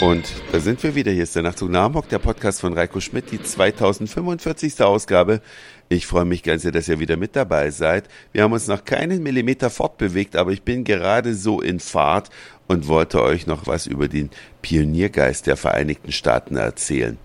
Und da sind wir wieder. Hier ist der Nachtzug nach Hamburg, der Podcast von Reiko Schmidt, die 2045. Ausgabe. Ich freue mich ganz sehr, dass ihr wieder mit dabei seid. Wir haben uns noch keinen Millimeter fortbewegt, aber ich bin gerade so in Fahrt und wollte euch noch was über den Pioniergeist der Vereinigten Staaten erzählen.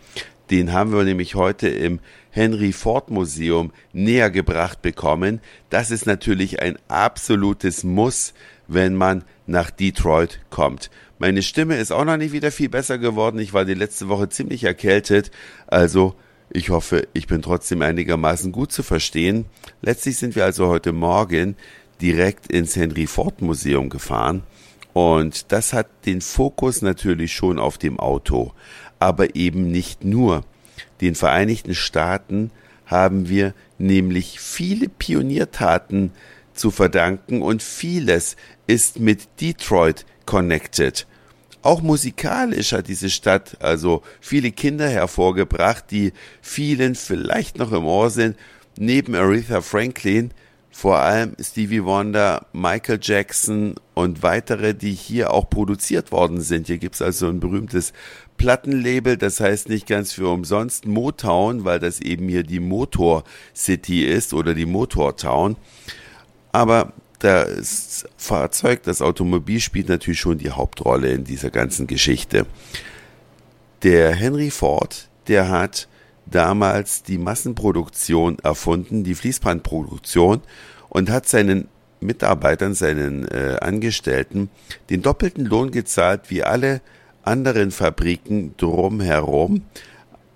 Den haben wir nämlich heute im Henry Ford Museum näher gebracht bekommen. Das ist natürlich ein absolutes Muss, wenn man nach Detroit kommt. Meine Stimme ist auch noch nicht wieder viel besser geworden. Ich war die letzte Woche ziemlich erkältet. Also ich hoffe, ich bin trotzdem einigermaßen gut zu verstehen. Letztlich sind wir also heute Morgen direkt ins Henry Ford Museum gefahren. Und das hat den Fokus natürlich schon auf dem Auto. Aber eben nicht nur. Den Vereinigten Staaten haben wir nämlich viele Pioniertaten zu verdanken und vieles ist mit Detroit connected. Auch musikalisch hat diese Stadt also viele Kinder hervorgebracht, die vielen vielleicht noch im Ohr sind. Neben Aretha Franklin vor allem Stevie Wonder, Michael Jackson und weitere, die hier auch produziert worden sind. Hier gibt's also ein berühmtes Plattenlabel, das heißt nicht ganz für umsonst Motown, weil das eben hier die Motor City ist oder die Motor Town. Aber das Fahrzeug, das Automobil spielt natürlich schon die Hauptrolle in dieser ganzen Geschichte. Der Henry Ford, der hat damals die Massenproduktion erfunden, die Fließbandproduktion und hat seinen Mitarbeitern, seinen äh, Angestellten den doppelten Lohn gezahlt wie alle anderen Fabriken drumherum,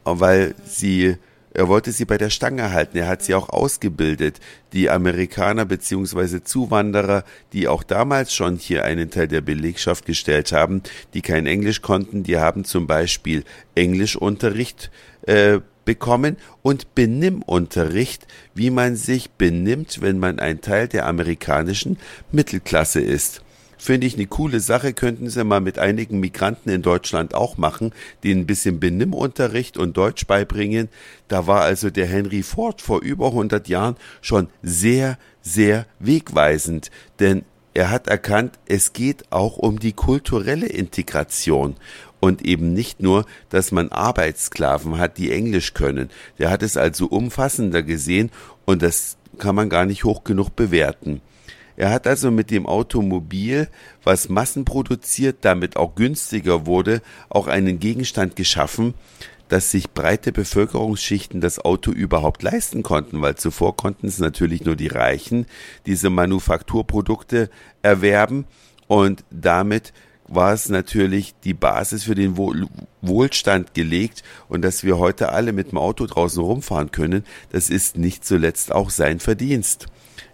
weil sie er wollte sie bei der Stange halten. Er hat sie auch ausgebildet. Die Amerikaner beziehungsweise Zuwanderer, die auch damals schon hier einen Teil der Belegschaft gestellt haben, die kein Englisch konnten, die haben zum Beispiel Englischunterricht äh, bekommen und Benimmunterricht, wie man sich benimmt, wenn man ein Teil der amerikanischen Mittelklasse ist. Finde ich eine coole Sache, könnten Sie mal mit einigen Migranten in Deutschland auch machen, denen ein bisschen Benimmunterricht und Deutsch beibringen. Da war also der Henry Ford vor über 100 Jahren schon sehr, sehr wegweisend, denn er hat erkannt, es geht auch um die kulturelle Integration und eben nicht nur, dass man Arbeitssklaven hat, die Englisch können. Der hat es also umfassender gesehen und das kann man gar nicht hoch genug bewerten. Er hat also mit dem Automobil, was massenproduziert, damit auch günstiger wurde, auch einen Gegenstand geschaffen, dass sich breite Bevölkerungsschichten das Auto überhaupt leisten konnten, weil zuvor konnten es natürlich nur die Reichen diese Manufakturprodukte erwerben und damit war es natürlich die Basis für den Wohlstand gelegt und dass wir heute alle mit dem Auto draußen rumfahren können, das ist nicht zuletzt auch sein Verdienst.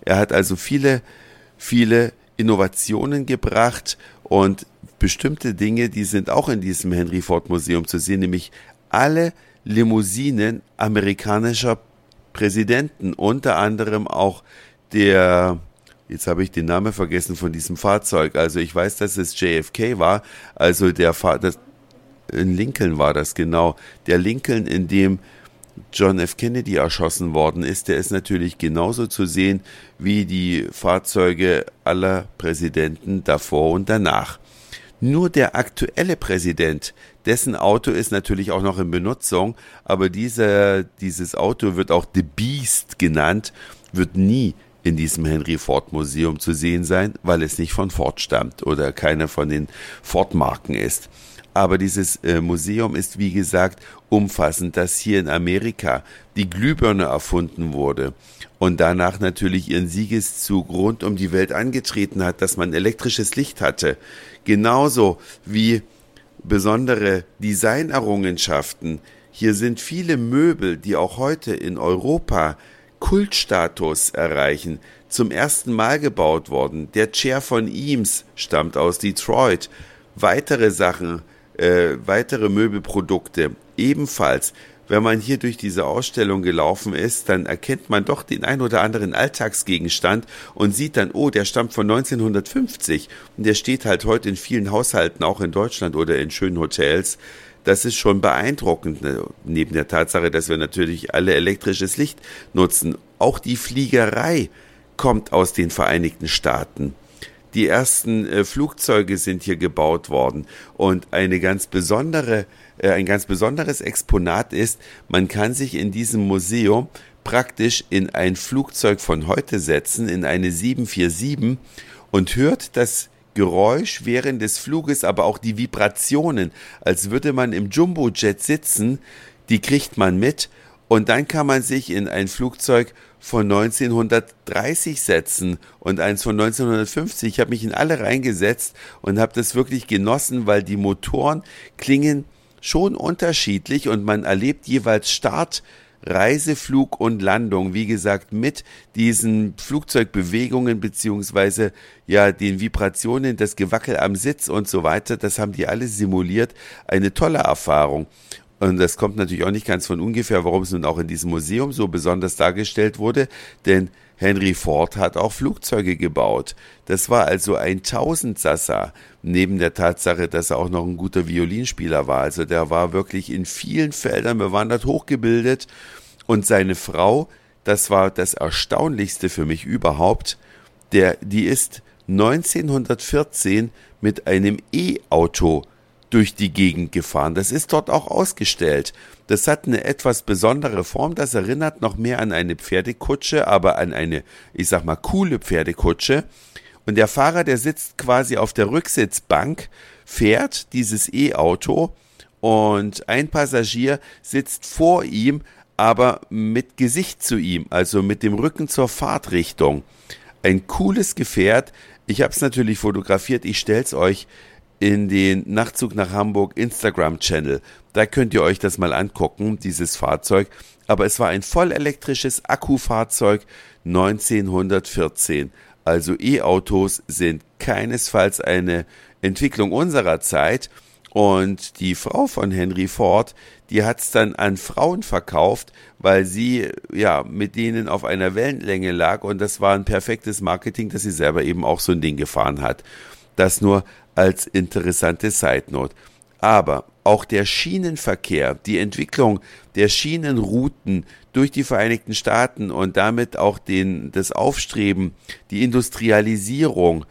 Er hat also viele viele Innovationen gebracht und bestimmte Dinge, die sind auch in diesem Henry Ford Museum zu sehen, nämlich alle Limousinen amerikanischer Präsidenten, unter anderem auch der, jetzt habe ich den Namen vergessen von diesem Fahrzeug, also ich weiß, dass es JFK war, also der Fahr in Lincoln war das genau, der Lincoln, in dem John F. Kennedy erschossen worden ist, der ist natürlich genauso zu sehen wie die Fahrzeuge aller Präsidenten davor und danach. Nur der aktuelle Präsident, dessen Auto ist natürlich auch noch in Benutzung, aber dieser, dieses Auto wird auch The Beast genannt, wird nie in diesem Henry Ford Museum zu sehen sein, weil es nicht von Ford stammt oder keine von den Ford Marken ist. Aber dieses äh, Museum ist, wie gesagt, umfassend, dass hier in Amerika die Glühbirne erfunden wurde und danach natürlich ihren Siegeszug rund um die Welt angetreten hat, dass man elektrisches Licht hatte. Genauso wie besondere Designerrungenschaften. Hier sind viele Möbel, die auch heute in Europa Kultstatus erreichen, zum ersten Mal gebaut worden. Der Chair von Eames stammt aus Detroit. Weitere Sachen äh, weitere Möbelprodukte. Ebenfalls, wenn man hier durch diese Ausstellung gelaufen ist, dann erkennt man doch den ein oder anderen Alltagsgegenstand und sieht dann, oh, der stammt von 1950 und der steht halt heute in vielen Haushalten, auch in Deutschland oder in schönen Hotels. Das ist schon beeindruckend, ne, neben der Tatsache, dass wir natürlich alle elektrisches Licht nutzen. Auch die Fliegerei kommt aus den Vereinigten Staaten. Die ersten äh, Flugzeuge sind hier gebaut worden. Und eine ganz besondere, äh, ein ganz besonderes Exponat ist, man kann sich in diesem Museum praktisch in ein Flugzeug von heute setzen, in eine 747 und hört das Geräusch während des Fluges, aber auch die Vibrationen, als würde man im Jumbojet sitzen, die kriegt man mit und dann kann man sich in ein Flugzeug von 1930 setzen und eins von 1950. Ich habe mich in alle reingesetzt und habe das wirklich genossen, weil die Motoren klingen schon unterschiedlich und man erlebt jeweils Start, Reiseflug und Landung, wie gesagt, mit diesen Flugzeugbewegungen beziehungsweise ja den Vibrationen, das Gewackel am Sitz und so weiter, das haben die alle simuliert. Eine tolle Erfahrung. Und das kommt natürlich auch nicht ganz von ungefähr, warum es nun auch in diesem Museum so besonders dargestellt wurde, denn Henry Ford hat auch Flugzeuge gebaut. Das war also ein Tausendsasser, neben der Tatsache, dass er auch noch ein guter Violinspieler war. Also der war wirklich in vielen Feldern bewandert, hochgebildet. Und seine Frau, das war das Erstaunlichste für mich überhaupt, der, die ist 1914 mit einem E-Auto durch die Gegend gefahren. Das ist dort auch ausgestellt. Das hat eine etwas besondere Form. Das erinnert noch mehr an eine Pferdekutsche, aber an eine, ich sag mal, coole Pferdekutsche. Und der Fahrer, der sitzt quasi auf der Rücksitzbank, fährt dieses E-Auto und ein Passagier sitzt vor ihm, aber mit Gesicht zu ihm, also mit dem Rücken zur Fahrtrichtung. Ein cooles Gefährt. Ich habe es natürlich fotografiert. Ich stell's euch in den Nachtzug nach Hamburg Instagram-Channel. Da könnt ihr euch das mal angucken, dieses Fahrzeug. Aber es war ein vollelektrisches Akkufahrzeug 1914. Also E-Autos sind keinesfalls eine Entwicklung unserer Zeit. Und die Frau von Henry Ford, die hat es dann an Frauen verkauft, weil sie ja mit denen auf einer Wellenlänge lag und das war ein perfektes Marketing, dass sie selber eben auch so ein Ding gefahren hat. Das nur als interessante Side Note. Aber auch der Schienenverkehr, die Entwicklung der Schienenrouten durch die Vereinigten Staaten und damit auch den, das Aufstreben, die Industrialisierung,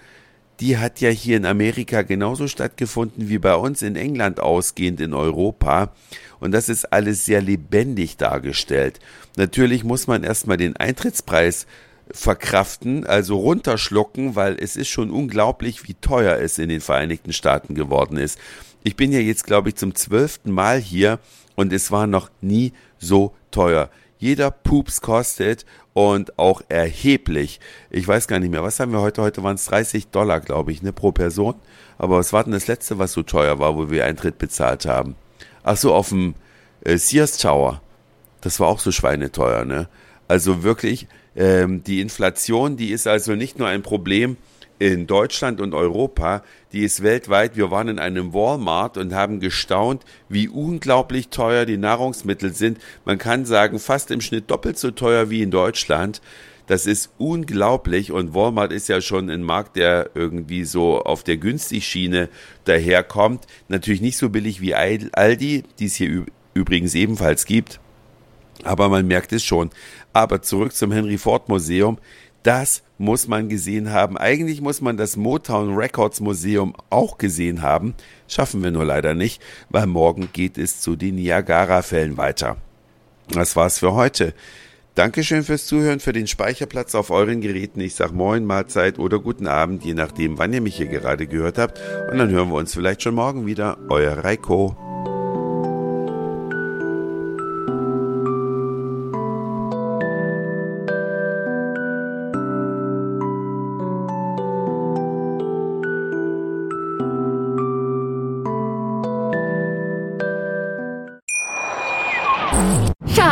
die hat ja hier in Amerika genauso stattgefunden wie bei uns in England ausgehend in Europa. Und das ist alles sehr lebendig dargestellt. Natürlich muss man erstmal den Eintrittspreis verkraften, also runterschlucken, weil es ist schon unglaublich, wie teuer es in den Vereinigten Staaten geworden ist. Ich bin ja jetzt, glaube ich, zum zwölften Mal hier und es war noch nie so teuer. Jeder Pups kostet und auch erheblich. Ich weiß gar nicht mehr, was haben wir heute? Heute waren es 30 Dollar, glaube ich, ne, pro Person. Aber was war denn das letzte, was so teuer war, wo wir Eintritt bezahlt haben? Ach so, auf dem äh, Sears Tower. Das war auch so schweineteuer, ne? Also wirklich, ähm, die Inflation, die ist also nicht nur ein Problem in Deutschland und Europa, die ist weltweit. Wir waren in einem Walmart und haben gestaunt, wie unglaublich teuer die Nahrungsmittel sind. Man kann sagen, fast im Schnitt doppelt so teuer wie in Deutschland. Das ist unglaublich und Walmart ist ja schon ein Markt, der irgendwie so auf der Günstigschiene daherkommt. Natürlich nicht so billig wie Aldi, die es hier übrigens ebenfalls gibt. Aber man merkt es schon. Aber zurück zum Henry Ford Museum. Das muss man gesehen haben. Eigentlich muss man das Motown Records Museum auch gesehen haben. Schaffen wir nur leider nicht, weil morgen geht es zu den Niagara-Fällen weiter. Das war's für heute. Dankeschön fürs Zuhören, für den Speicherplatz auf euren Geräten. Ich sag Moin, Mahlzeit oder guten Abend, je nachdem, wann ihr mich hier gerade gehört habt. Und dann hören wir uns vielleicht schon morgen wieder. Euer Reiko.